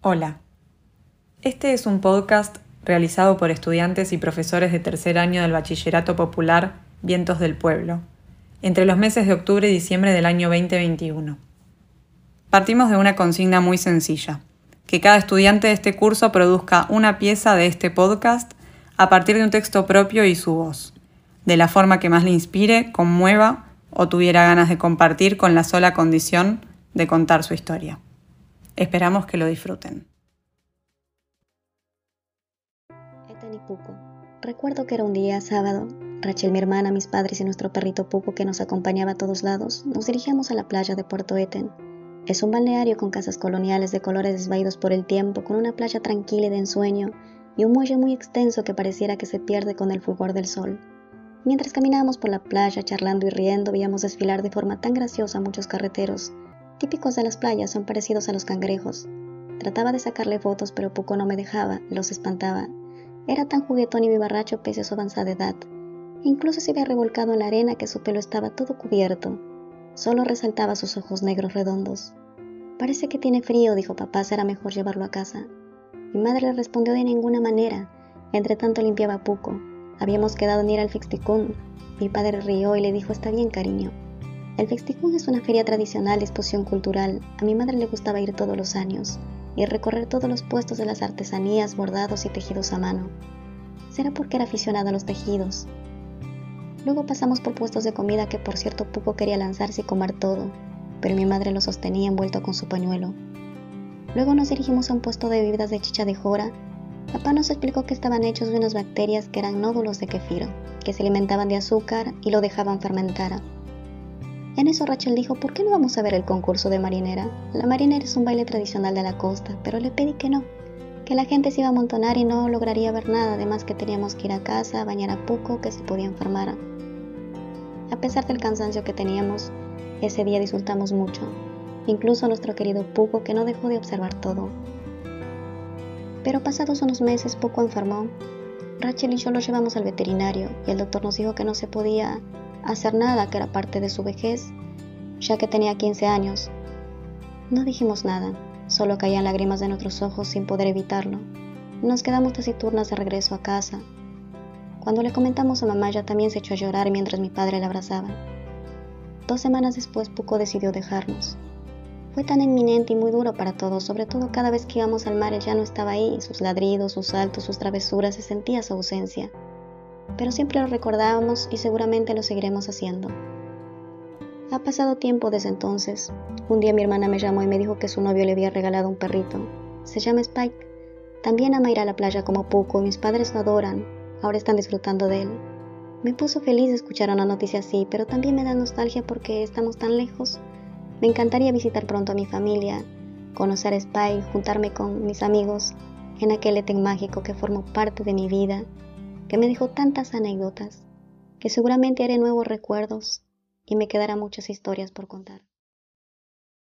Hola. Este es un podcast realizado por estudiantes y profesores de tercer año del Bachillerato Popular Vientos del Pueblo, entre los meses de octubre y diciembre del año 2021. Partimos de una consigna muy sencilla, que cada estudiante de este curso produzca una pieza de este podcast a partir de un texto propio y su voz, de la forma que más le inspire, conmueva o tuviera ganas de compartir con la sola condición de contar su historia. Esperamos que lo disfruten. Puco. Recuerdo que era un día sábado. Rachel, mi hermana, mis padres y nuestro perrito Puco que nos acompañaba a todos lados, nos dirigíamos a la playa de Puerto Eten. Es un balneario con casas coloniales de colores desvaídos por el tiempo, con una playa tranquila y de ensueño, y un muelle muy extenso que pareciera que se pierde con el fulgor del sol. Mientras caminábamos por la playa charlando y riendo, veíamos desfilar de forma tan graciosa a muchos carreteros, típicos de las playas, son parecidos a los cangrejos. Trataba de sacarle fotos, pero poco no me dejaba, los espantaba. Era tan juguetón y vivarracho pese a su avanzada edad. Incluso se había revolcado en la arena que su pelo estaba todo cubierto. Solo resaltaba sus ojos negros redondos. Parece que tiene frío, dijo papá, será mejor llevarlo a casa. Mi madre le respondió de ninguna manera. Entre tanto limpiaba Puco. Habíamos quedado en ir al Fixticún. Mi padre rió y le dijo, está bien, cariño. El Fexticún es una feria tradicional exposición cultural. A mi madre le gustaba ir todos los años y recorrer todos los puestos de las artesanías, bordados y tejidos a mano. Será porque era aficionada a los tejidos. Luego pasamos por puestos de comida que por cierto poco quería lanzarse y comer todo, pero mi madre lo sostenía envuelto con su pañuelo. Luego nos dirigimos a un puesto de bebidas de chicha de jora. Papá nos explicó que estaban hechos de unas bacterias que eran nódulos de kefir, que se alimentaban de azúcar y lo dejaban fermentar. En eso Rachel dijo, ¿por qué no vamos a ver el concurso de marinera? La marinera es un baile tradicional de la costa, pero le pedí que no, que la gente se iba a amontonar y no lograría ver nada, además que teníamos que ir a casa, a bañar a poco, que se podía enfermar. A pesar del cansancio que teníamos, ese día disfrutamos mucho, incluso nuestro querido Puco que no dejó de observar todo. Pero pasados unos meses Puco enfermó. Rachel y yo lo llevamos al veterinario y el doctor nos dijo que no se podía hacer nada, que era parte de su vejez, ya que tenía 15 años. No dijimos nada, solo caían lágrimas de nuestros ojos sin poder evitarlo. Nos quedamos taciturnas de regreso a casa. Cuando le comentamos a mamá, ella también se echó a llorar mientras mi padre la abrazaba. Dos semanas después, Puco decidió dejarnos. Fue tan inminente y muy duro para todos, sobre todo cada vez que íbamos al mar, él ya no estaba ahí, sus ladridos, sus saltos, sus travesuras, se sentía su ausencia pero siempre lo recordábamos y seguramente lo seguiremos haciendo. Ha pasado tiempo desde entonces. Un día mi hermana me llamó y me dijo que su novio le había regalado un perrito. Se llama Spike. También ama ir a la playa como poco mis padres lo adoran. Ahora están disfrutando de él. Me puso feliz escuchar una noticia así, pero también me da nostalgia porque estamos tan lejos. Me encantaría visitar pronto a mi familia, conocer a Spike, juntarme con mis amigos en aquel Eten mágico que formó parte de mi vida que me dejó tantas anécdotas, que seguramente haré nuevos recuerdos y me quedarán muchas historias por contar.